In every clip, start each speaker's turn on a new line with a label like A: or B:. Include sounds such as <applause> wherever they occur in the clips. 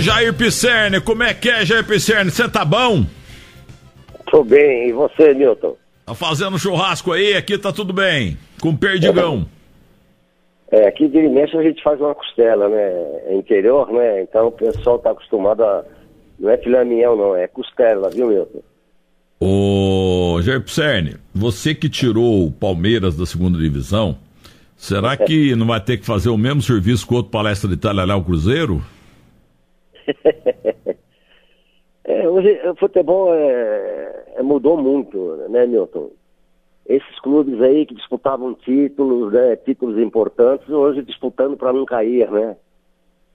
A: Jair Pisserni, como é que é, Jair Pisserni? Você tá bom?
B: Tô bem, e você, Milton?
A: Tá fazendo churrasco aí, aqui tá tudo bem. Com perdigão.
B: É, aqui de Limecha a gente faz uma costela, né? É interior, né? Então o pessoal tá acostumado a. Não é filé mignon, não, é costela, viu, Milton?
A: Ô Jair Pisserni, você que tirou o Palmeiras da segunda divisão, será que não vai ter que fazer o mesmo serviço que o outro palestra de Itália lá, o Cruzeiro? <laughs>
B: é, hoje o futebol é, é, mudou muito, né, Milton? Esses clubes aí que disputavam títulos, né, títulos importantes, hoje disputando para não cair, né?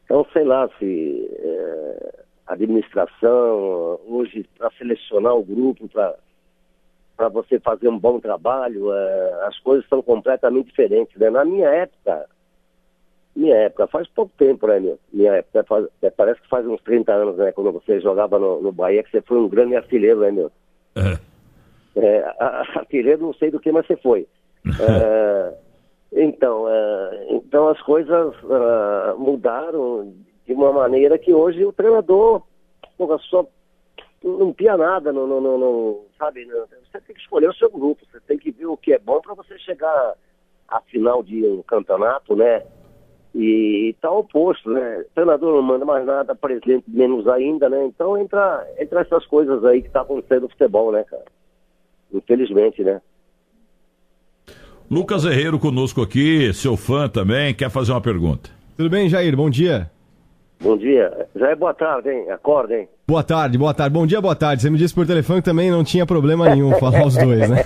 B: Então, sei lá se é, a administração, hoje, para selecionar o grupo, para você fazer um bom trabalho, é, as coisas são completamente diferentes. Né? Na minha época, minha época, faz pouco tempo, né, meu? Minha época, faz, é, parece que faz uns 30 anos, né, quando você jogava no, no Bahia, que você foi um grande artilheiro, né, meu? É. é artilheiro não sei do que, mas você foi. <laughs> é, então, é, então as coisas uh, mudaram de uma maneira que hoje o treinador porra, só não pia nada, não, não, não, não sabe? Não, você tem que escolher o seu grupo, você tem que ver o que é bom para você chegar à final de um campeonato, né? E está oposto, né? O treinador não manda mais nada, presidente menos ainda, né? Então entra, entra essas coisas aí que está acontecendo no futebol, né, cara? Infelizmente, né?
A: Lucas Herreiro conosco aqui, seu fã também, quer fazer uma pergunta.
C: Tudo bem, Jair? Bom dia.
B: Bom dia. Já é boa tarde, hein? Acorda, hein?
C: Boa tarde, boa tarde. Bom dia, boa tarde. Você me disse por telefone que também não tinha problema nenhum <laughs> falar os dois, né?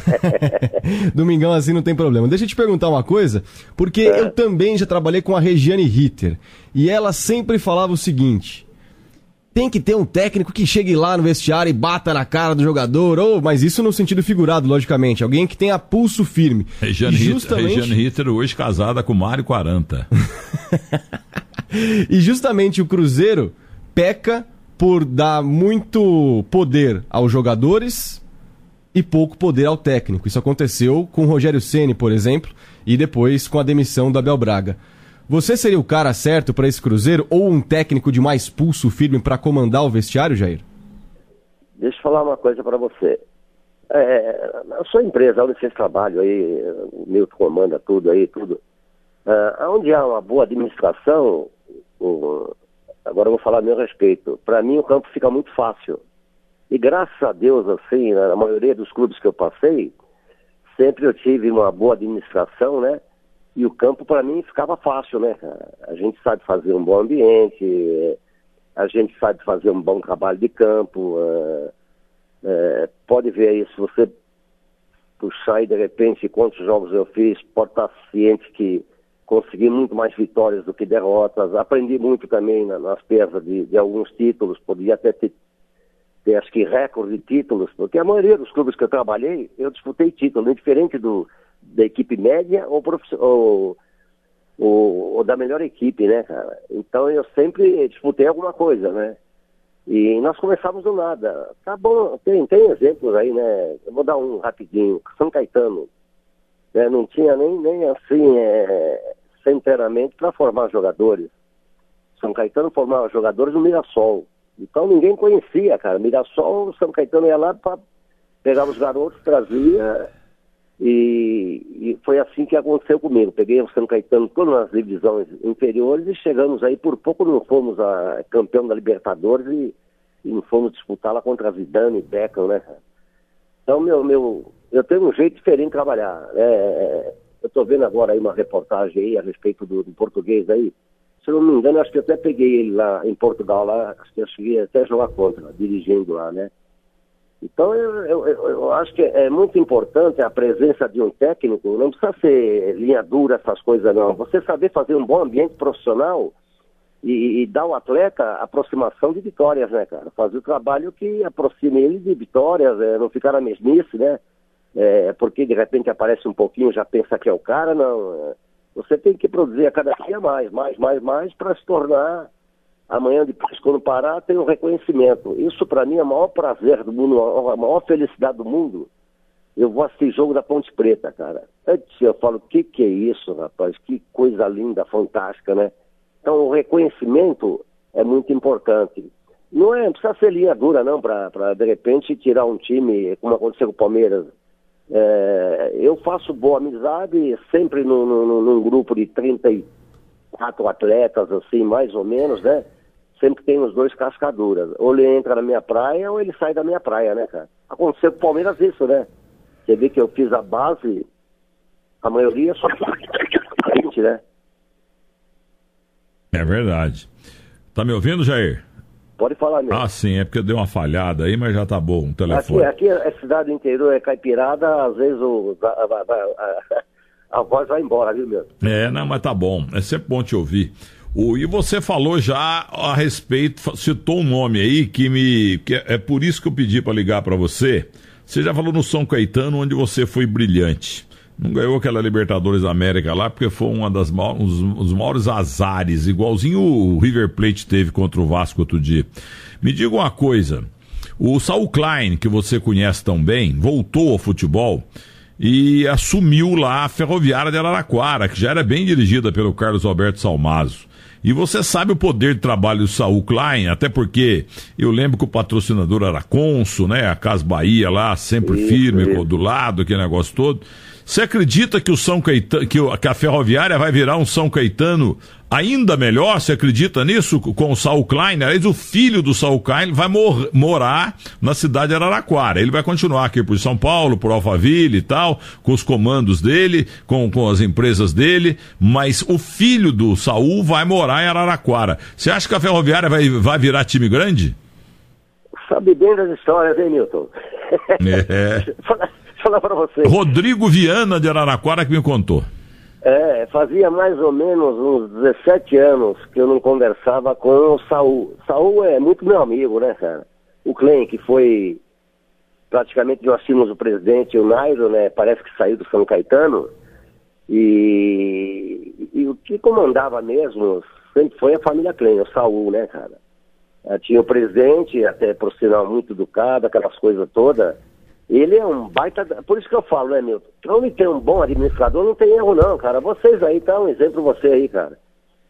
C: <laughs> Domingão assim não tem problema. Deixa eu te perguntar uma coisa, porque é. eu também já trabalhei com a Regiane Ritter. E ela sempre falava o seguinte: tem que ter um técnico que chegue lá no vestiário e bata na cara do jogador, ou, mas isso no sentido figurado, logicamente. Alguém que tenha pulso firme.
A: Regiane, justamente... Ritter, Regiane Ritter hoje casada com Mário 40. <laughs>
C: e justamente o Cruzeiro peca por dar muito poder aos jogadores e pouco poder ao técnico. Isso aconteceu com o Rogério Ceni, por exemplo, e depois com a demissão do Abel Braga. Você seria o cara certo para esse Cruzeiro ou um técnico de mais pulso firme para comandar o vestiário, Jair?
B: Deixa eu falar uma coisa para você. É, a sua empresa, onde vocês trabalham aí, o Milton comanda tudo aí, tudo. É, onde há uma boa administração, agora eu vou falar a meu respeito. Para mim o campo fica muito fácil. E graças a Deus, assim, na maioria dos clubes que eu passei, sempre eu tive uma boa administração, né? E o campo para mim ficava fácil, né? A gente sabe fazer um bom ambiente, a gente sabe fazer um bom trabalho de campo. É, é, pode ver aí, se você puxar aí de repente quantos jogos eu fiz, pode estar ciente que consegui muito mais vitórias do que derrotas. Aprendi muito também na, nas perdas de, de, alguns títulos, podia até ter, ter, acho que, recorde de títulos, porque a maioria dos clubes que eu trabalhei, eu disputei título, diferente do, da equipe média ou, ou, ou, ou, da melhor equipe, né, cara? Então eu sempre disputei alguma coisa, né? E nós começamos do nada. Tá bom, tem, tem exemplos aí, né? Eu vou dar um rapidinho. São Caetano, né? não tinha nem, nem assim, é, centenário para formar jogadores. São Caetano formava jogadores no Mirassol. Então ninguém conhecia, cara. Mirassol, São Caetano ia lá para pegar os garotos, trazia. E, e, foi assim que aconteceu comigo. Peguei o São Caetano todas nas divisões inferiores e chegamos aí, por pouco não fomos a campeão da Libertadores e, e não fomos disputá-la contra a Zidane e Beckham, né? Então, meu, meu, eu tenho um jeito diferente de trabalhar. Né? Eu estou vendo agora aí uma reportagem aí a respeito do, do, português aí. Se eu não me engano, acho que até peguei ele lá em Portugal, lá, acho que eu cheguei até a jogar contra, dirigindo lá, né? Então eu, eu, eu, acho que é muito importante a presença de um técnico, não precisa ser linha dura essas coisas não. Você saber fazer um bom ambiente profissional e, e dar ao atleta aproximação de vitórias, né, cara? Fazer o trabalho que aproxime ele de vitórias, é, não ficar na mesmice, né? É, porque de repente aparece um pouquinho já pensa que é o cara, não. É, você tem que produzir a cada dia mais, mais, mais, mais, para se tornar amanhã depois, quando parar, tem um reconhecimento. Isso para mim é o maior prazer do mundo, a maior felicidade do mundo. Eu vou assistir jogo da Ponte Preta, cara. Antes eu falo, o que, que é isso, rapaz? Que coisa linda, fantástica, né? Então o reconhecimento é muito importante. Não é, não precisa ser linha dura, não, para de repente tirar um time, como aconteceu com o Palmeiras. É, eu faço boa amizade sempre num, num, num, grupo de 34 atletas, assim, mais ou menos, né? Sempre tem os dois cascaduras. Ou ele entra na minha praia ou ele sai da minha praia, né, cara? Aconteceu com o Palmeiras isso, né? Você vê que eu fiz a base, a maioria só gente, né?
A: É verdade. Tá me ouvindo, Jair?
B: Pode falar mesmo.
A: Ah, sim, é porque deu uma falhada aí, mas já tá bom o telefone.
B: Aqui, aqui é cidade interior, é caipirada, às vezes o, a, a, a, <laughs> a, voz vai embora, viu, meu?
A: É, não, mas tá bom. É sempre bom te ouvir. O, e você falou já a respeito, citou um nome aí que me. Que é, é por isso que eu pedi para ligar para você. Você já falou no São Caetano, onde você foi brilhante. Não ganhou aquela Libertadores América lá, porque foi uma das um dos maiores azares, igualzinho o River Plate teve contra o Vasco outro dia. Me diga uma coisa. O Saul Klein, que você conhece tão bem, voltou ao futebol e assumiu lá a Ferroviária de Araraquara, que já era bem dirigida pelo Carlos Alberto Salmazo. E você sabe o poder de trabalho do Saul Klein, até porque eu lembro que o patrocinador era Consul, né? A Casa Bahia lá, sempre firme, do lado, aquele negócio todo. Você acredita que o São Caetano, que, que a Ferroviária vai virar um São Caetano ainda melhor? Você acredita nisso com o Saul Klein? Aliás, o filho do Saul Klein vai mor morar na cidade de Araraquara. Ele vai continuar aqui por São Paulo, por Alphaville e tal, com os comandos dele, com, com as empresas dele, mas o filho do Saul vai morar em Araraquara. Você acha que a Ferroviária vai, vai virar time grande?
B: Sabe bem das histórias, hein, Milton? É. <laughs> falar para você.
A: Rodrigo Viana de Araraquara que me contou.
B: É, fazia mais ou menos uns 17 anos que eu não conversava com o Saul. Saul é muito meu amigo, né, cara? O Clem, que foi praticamente nós tínhamos o presidente, o Nairo, né? Parece que saiu do São Caetano. E, e o que comandava mesmo sempre foi a família Klein, o Saul, né, cara? É, tinha o presidente, até por sinal muito educado, aquelas coisas todas. Ele é um baita. Por isso que eu falo, né, Milton? Onde tem um bom administrador, não tem erro, não, cara. Vocês aí, tá um exemplo você aí, cara.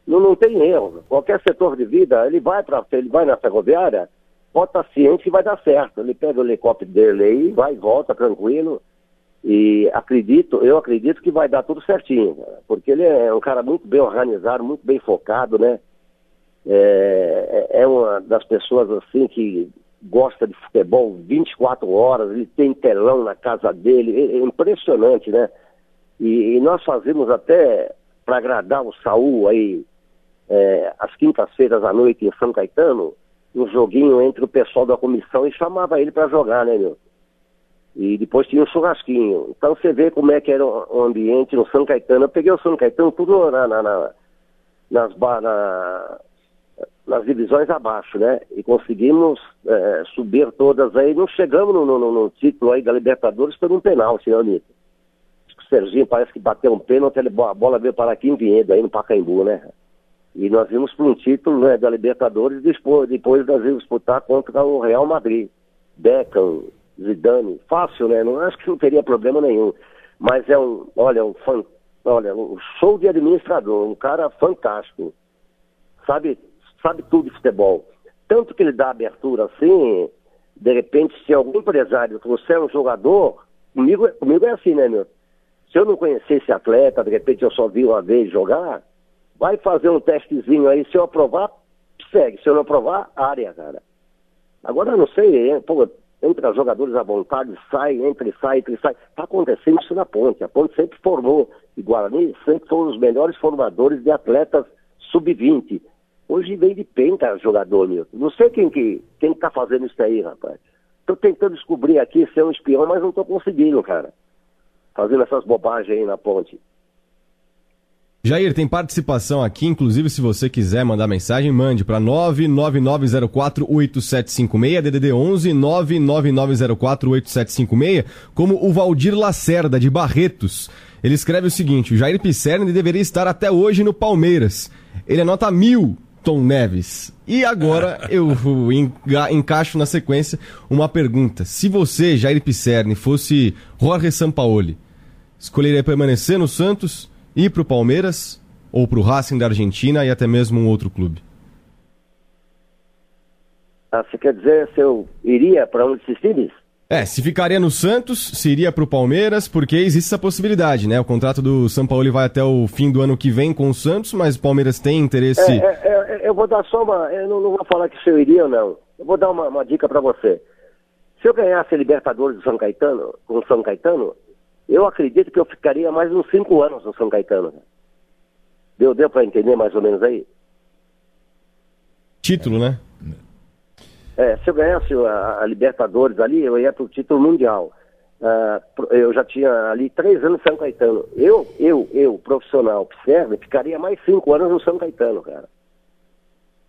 B: Não, não tem erro. Qualquer setor de vida, ele vai para ele vai na ferroviária, pode estar ciente que vai dar certo. Ele pega o helicóptero dele aí, vai e volta tranquilo. E acredito, eu acredito que vai dar tudo certinho, cara, porque ele é um cara muito bem organizado, muito bem focado, né? É, é, é uma das pessoas assim que gosta de futebol 24 horas, ele tem telão na casa dele, é, é impressionante, né? E, e nós fazemos até para agradar o Saul aí, é, às quintas-feiras à noite em São Caetano, um joguinho entre o pessoal da comissão e chamava ele para jogar, né, meu? E depois tinha um churrasquinho. Então você vê como é que era o ambiente no São Caetano. Eu peguei o São Caetano tudo na, na, na nas, na, nas divisões abaixo, né? E conseguimos é, subir todas aí. Não chegamos no, no, no, título aí da Libertadores por um penal, senhor Nito. O Serginho parece que bateu um pênalti, a bola veio para aqui em Vinhedo, aí no Pacaembu, né? E nós vimos para um título né, da Libertadores depois, depois nós vimos disputar contra o Real Madrid. Beckham, Zidane, fácil, né? Não acho que não teria problema nenhum. Mas é um, olha, um, fan, olha, um show de administrador, um cara fantástico. Sabe sabe tudo de futebol. Tanto que ele dá abertura assim, de repente, se algum empresário trouxer um jogador, comigo, comigo é assim, né, meu? Se eu não conhecer esse atleta, de repente eu só vi uma vez jogar, vai fazer um testezinho aí, se eu aprovar, segue. Se eu não aprovar, área, cara. Agora eu não sei, pô, entra jogadores à vontade, sai, entra e sai, entra e sai. Está acontecendo isso na ponte. A ponte sempre formou, e Guarani sempre foram os melhores formadores de atletas sub-20. Hoje vem de penca jogador, meu. Não sei quem que quem tá fazendo isso aí, rapaz. Tô tentando descobrir aqui se é um espião, mas não tô conseguindo, cara. Fazendo essas bobagens aí na ponte.
C: Jair, tem participação aqui, inclusive se você quiser mandar mensagem, mande para 999048756, DDD 11 999048756, como o Valdir Lacerda, de Barretos. Ele escreve o seguinte, o Jair Pisserni deveria estar até hoje no Palmeiras. Ele anota mil Tom Neves. E agora <laughs> eu encaixo na sequência uma pergunta. Se você, Jair Pisserni, fosse Jorge Sampaoli, escolheria permanecer no Santos, ir para o Palmeiras ou para o Racing da Argentina e até mesmo um outro clube?
B: Ah, você quer dizer se eu iria para um desses times?
C: É, se ficaria no Santos, se iria para o Palmeiras, porque existe essa possibilidade, né? O contrato do São Paulo vai até o fim do ano que vem com o Santos, mas o Palmeiras tem interesse.
B: É, é, é, eu vou dar só uma. Eu não, não, vou falar que se eu iria ou não. Eu vou dar uma, uma dica para você. Se eu ganhasse a Libertadores do São Caetano, com o São Caetano, eu acredito que eu ficaria mais uns cinco anos no São Caetano. Deu, deu para entender mais ou menos aí?
C: Título, né?
B: É, se eu ganhasse a, a, Libertadores ali, eu ia para o título mundial. Uh, eu já tinha ali três anos no São Caetano. Eu, eu, eu, profissional, serve, ficaria mais cinco anos no São Caetano, cara.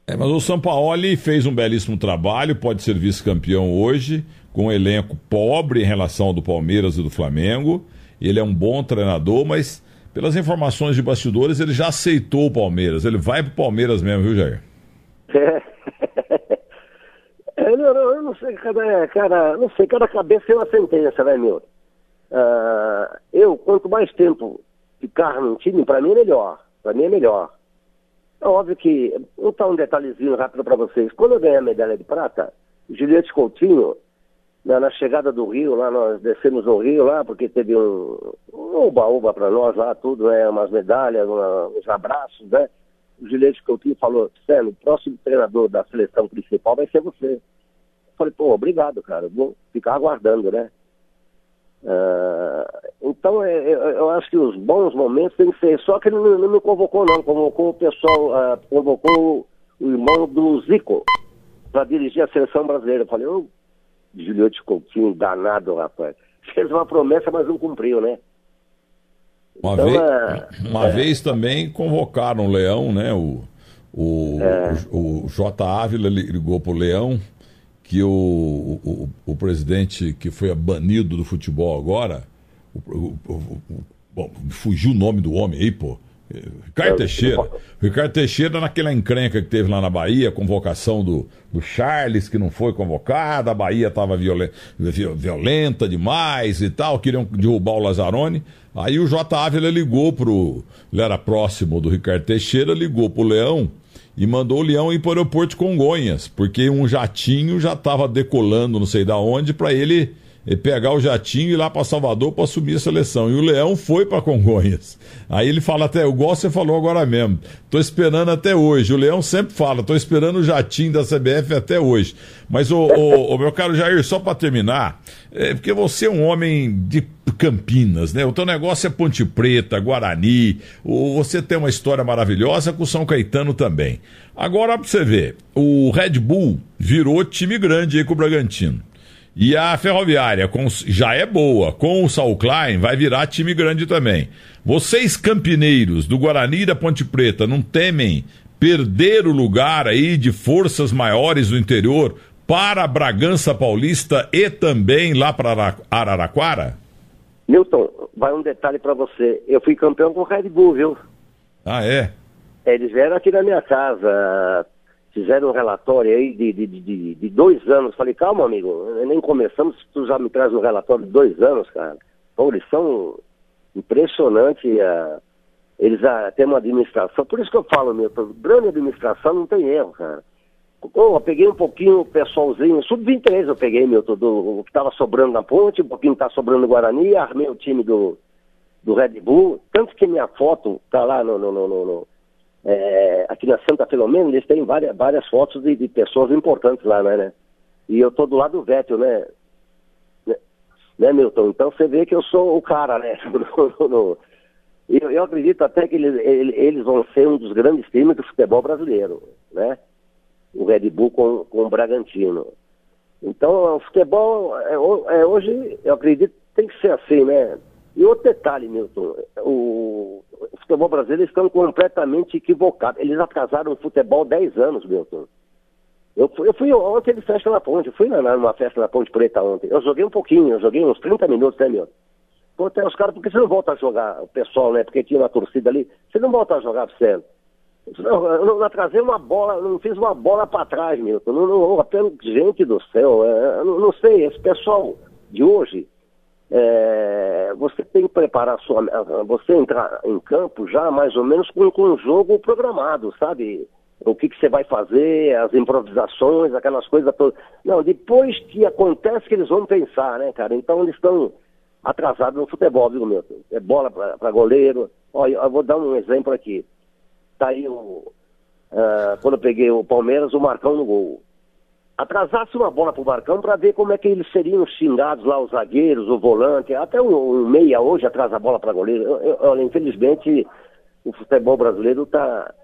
A: É, mas o Sampaoli fez um belíssimo trabalho, pode ser vice-campeão hoje, com um elenco pobre em relação ao do Palmeiras e do Flamengo. Ele é um bom treinador, mas pelas informações de bastidores, ele já aceitou o Palmeiras. Ele vai pro Palmeiras mesmo, viu, Jair?
B: É. <laughs> É, eu não sei, cada, cara, não sei, cada cabeça é uma sentença, né, meu? Uh, eu, quanto mais tempo ficar num time, para mim é melhor. Para mim é melhor. É óbvio que, vou dar um detalhezinho rápido para vocês. Quando eu ganhei a medalha de prata, Juliette Coutinho, na, na, chegada do Rio, lá nós descemos no Rio lá, porque teve um oba-oba para nós lá, tudo, né? Umas medalhas, uma, uns abraços, né? O Juliette Coutinho falou, Célio, o próximo treinador da seleção principal vai ser você. Eu falei, pô, obrigado, cara, vou ficar aguardando, né? Uh, então, é, eu, eu, acho que os bons momentos tem que ser. Só que ele não, me convocou, não. Convocou o pessoal, uh, convocou o irmão do Zico para dirigir a seleção brasileira. Eu falei, ô, oh, Juliette Coutinho, danado, rapaz. Fez uma promessa, mas não cumpriu, né?
A: Uma, então, vez, é, uma é, vez também convocaram o Leão, né? O, o, é. o, o J. Ávila ligou para o Leão que o, o, o, presidente que foi banido do futebol agora, o, bom, fugiu o nome do homem aí, pô. Ricardo Teixeira. Ricardo Teixeira, naquela encrenca que teve lá na Bahia, convocação do, do Charles, que não foi convocado, a Bahia estava violenta, violenta demais e tal, queriam derrubar o Lazzaroni. Aí o J. Ávila ligou pro. Ele era próximo do Ricardo Teixeira, ligou pro Leão e mandou o Leão ir para o aeroporto de Congonhas, porque um jatinho já estava decolando, não sei da onde, para ele pegar o jatinho e ir lá para Salvador para assumir a seleção. E o Leão foi para Congonhas. Aí ele fala até, igual você falou agora mesmo, tô esperando até hoje. O Leão sempre fala, tô esperando o jatinho da CBF até hoje. Mas, o, o, o meu caro Jair, só para terminar, é porque você é um homem de Campinas, né? O teu negócio é Ponte Preta, Guarani, o, você tem uma história maravilhosa com o São Caetano também. Agora, para você ver, o Red Bull virou time grande aí com o Bragantino. E a Ferroviária com, já é boa. Com o Saul Klein vai virar time grande também. Vocês, campineiros do Guarani e da Ponte Preta, não temem perder o lugar aí de forças maiores do interior para a Bragança Paulista e também lá para Araraquara?
B: Milton, vai um detalhe para você. Eu fui campeão com o Red Bull, viu?
A: Ah, é?
B: Eles vieram aqui na minha casa fizeram um relatório aí de, de, de, de, dois anos. Falei, calma, amigo, nem começamos, tu já me traz um relatório de dois anos, cara. Pô, eles são impressionantes, uh, eles uh, têm uma administração, por isso que eu falo, meu, grande administração não tem erro, cara. Oh, eu peguei um pouquinho o pessoalzinho, sub-23 eu peguei, meu, do, o que estava sobrando na ponte, um pouquinho está sobrando no Guarani, armei o time do, do Red Bull, tanto que minha foto tá lá no, no, no, no é, aqui na Santa Filomena, eles têm várias, várias fotos de, de pessoas importantes lá, né, E eu tô do lado do Vettel, né? né? Né, Milton? Então você vê que eu sou o cara, né? <laughs> eu, eu acredito até que eles, eles vão ser um dos grandes times do futebol brasileiro, né? O Red Bull com, com o Bragantino. Então, o futebol, é, é, hoje, eu acredito, tem que ser assim, né? E outro detalhe, Milton, o, o futebol brasileiro estão completamente equivocados. Eles atrasaram o futebol 10 anos, Milton. Eu fui, eu fui ontem de festa na ponte, eu fui na, numa festa na Ponte Preta ontem. Eu joguei um pouquinho, eu joguei uns 30 minutos, né, Milton? Pô, até os caras, porque você não volta a jogar, o pessoal, né? Porque tinha uma torcida ali, você não volta a jogar, você. Não, eu não atrasei uma bola, não fiz uma bola para trás, Milton. Não, não, gente do céu, é, não, não sei, esse pessoal de hoje, é, você tem que preparar sua. Você entrar em campo já mais ou menos com, com um jogo programado, sabe? o que, que você vai fazer, as improvisações, aquelas coisas todas. Não, depois que acontece que eles vão pensar, né, cara? Então eles estão atrasados no futebol, viu, meu? É bola para goleiro. Olha, eu vou dar um exemplo aqui. Tá aí o. Uh, quando eu peguei o Palmeiras, o Marcão no gol. Atrasasse uma bola pro Marcão para ver como é que eles seriam xingados lá, os zagueiros, o volante, até o, o meia hoje atrasa a bola para goleiro. Olha, infelizmente, o futebol brasileiro tá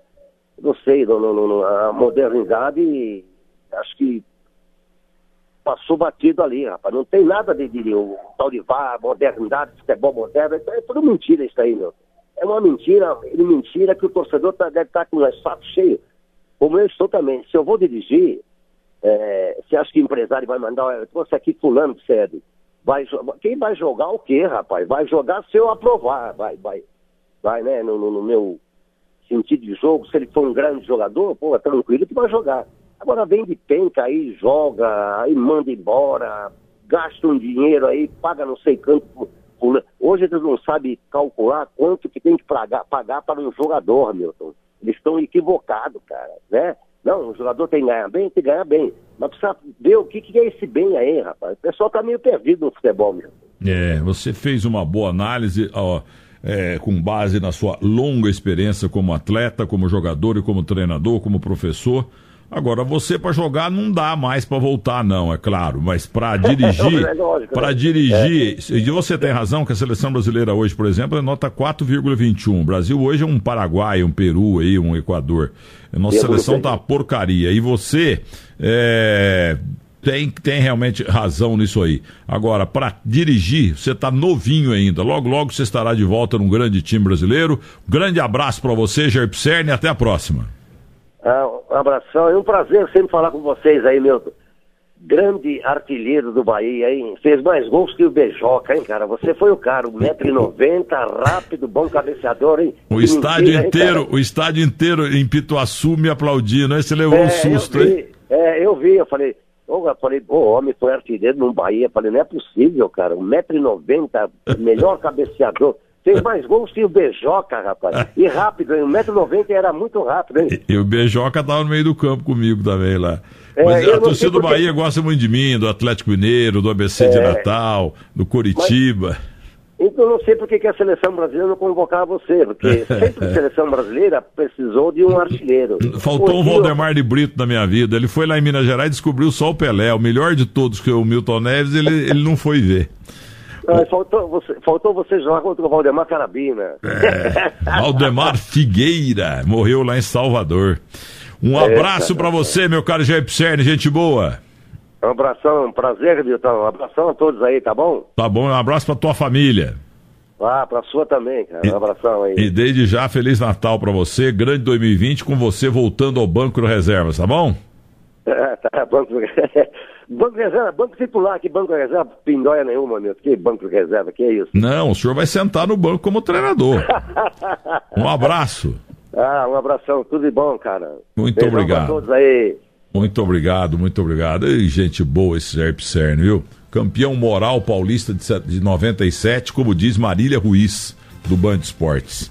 B: não sei, no, no, a modernidade, acho que passou batido ali, rapaz. Não tem nada de, de, de o tal de modernidade, futebol moderno, é, é tudo mentira isso aí, meu. É uma mentira, é mentira que o torcedor tá, deve estar tá com o saco cheio, como eu estou também. Se eu vou dirigir, é, você acha que o empresário vai mandar, você aqui fulano cede. Vai, quem vai jogar o quê, rapaz? Vai jogar se eu aprovar, vai, vai, vai, né, no, no, no meu sentido de jogo, se ele for um grande jogador, pô, é tranquilo que vai jogar. Agora vem de penca aí, joga, aí manda embora, gasta um dinheiro aí, paga não sei quanto. Hoje eles não sabem calcular quanto que tem que pagar, pagar para um jogador, Milton. Eles estão equivocados, cara, né? Não, o jogador tem que ganhar bem, tem que ganhar bem. Mas precisa ver o que, que é esse bem aí, rapaz. O pessoal tá meio perdido no futebol mesmo.
A: É, você fez uma boa análise, ó é, com base na sua longa experiência como atleta, como jogador e como treinador, como professor. Agora, você para jogar não dá mais para voltar, não, é claro, mas para dirigir, <laughs> é para né? dirigir, é. e você tem razão que a seleção brasileira hoje, por exemplo, é nota 4,21. O Brasil hoje é um Paraguai, um Peru aí, um Equador. A nossa seleção tá uma porcaria. E você é, tem, tem realmente razão nisso aí. Agora, para dirigir, você está novinho ainda. Logo, logo você estará de volta num grande time brasileiro. grande abraço para você, Jair Pisserni, até a próxima.
B: Ah, um abração, é um prazer sempre falar com vocês aí, meu grande artilheiro do Bahia, hein? Fez mais gols que o Bejoca, hein, cara? Você foi o cara, 1,90m, rápido, bom cabeceador, hein?
A: O estádio mentira, inteiro, hein, o estádio inteiro em Pituaçu me aplaudindo, aí você levou é, um susto,
B: vi,
A: hein?
B: É, eu vi, eu falei, eu falei, o homem foi artilheiro no Bahia. Falei, não é possível, cara. 1,90m, melhor cabeceador. Fez mais gols que o Bejoca, rapaz. E rápido, hein? 1,90m era muito rápido, hein?
A: E, e o Bejoca tava no meio do campo comigo também lá. É, Mas a torcida do Bahia gosta muito de mim, do Atlético Mineiro, do ABC é, de Natal, do Coritiba. Mas...
B: Então não sei por que, a seleção brasileira não convocava você, porque <laughs> sempre a seleção brasileira precisou de um artilheiro.
A: Faltou um Valdemar de Brito na minha vida. Ele foi lá em Minas Gerais e descobriu só o Pelé, o melhor de todos, que é o Milton Neves, ele, ele não foi ver.
B: Ah, faltou, você, faltou você jogar contra o Valdemar Carabina.
A: É, <laughs> Valdemar Figueira, morreu lá em Salvador. Um abraço para você, meu caro Jair Pisserni, gente boa.
B: Um abração, um prazer, Milton. Um abração a todos aí, tá bom?
A: Tá bom, um abraço pra tua família.
B: Ah, pra sua também, cara. Um abração aí.
A: E desde já, Feliz Natal pra você, grande 2020, com você voltando ao Banco de Reservas, tá bom?
B: É, <laughs> tá, banco, banco de Reserva, Banco Titular, que Banco de Reserva, pindóia nenhuma, meu. Que Banco de Reserva, que é isso?
A: Não, o senhor vai sentar no banco como treinador. <laughs> um abraço.
B: Ah, um abração, tudo de bom, cara.
A: Muito Beijão obrigado.
B: Todos aí.
A: Muito obrigado, muito obrigado. E gente boa esse Zé Pisserno, viu? Campeão moral paulista de 97, como diz Marília Ruiz, do Band Esportes.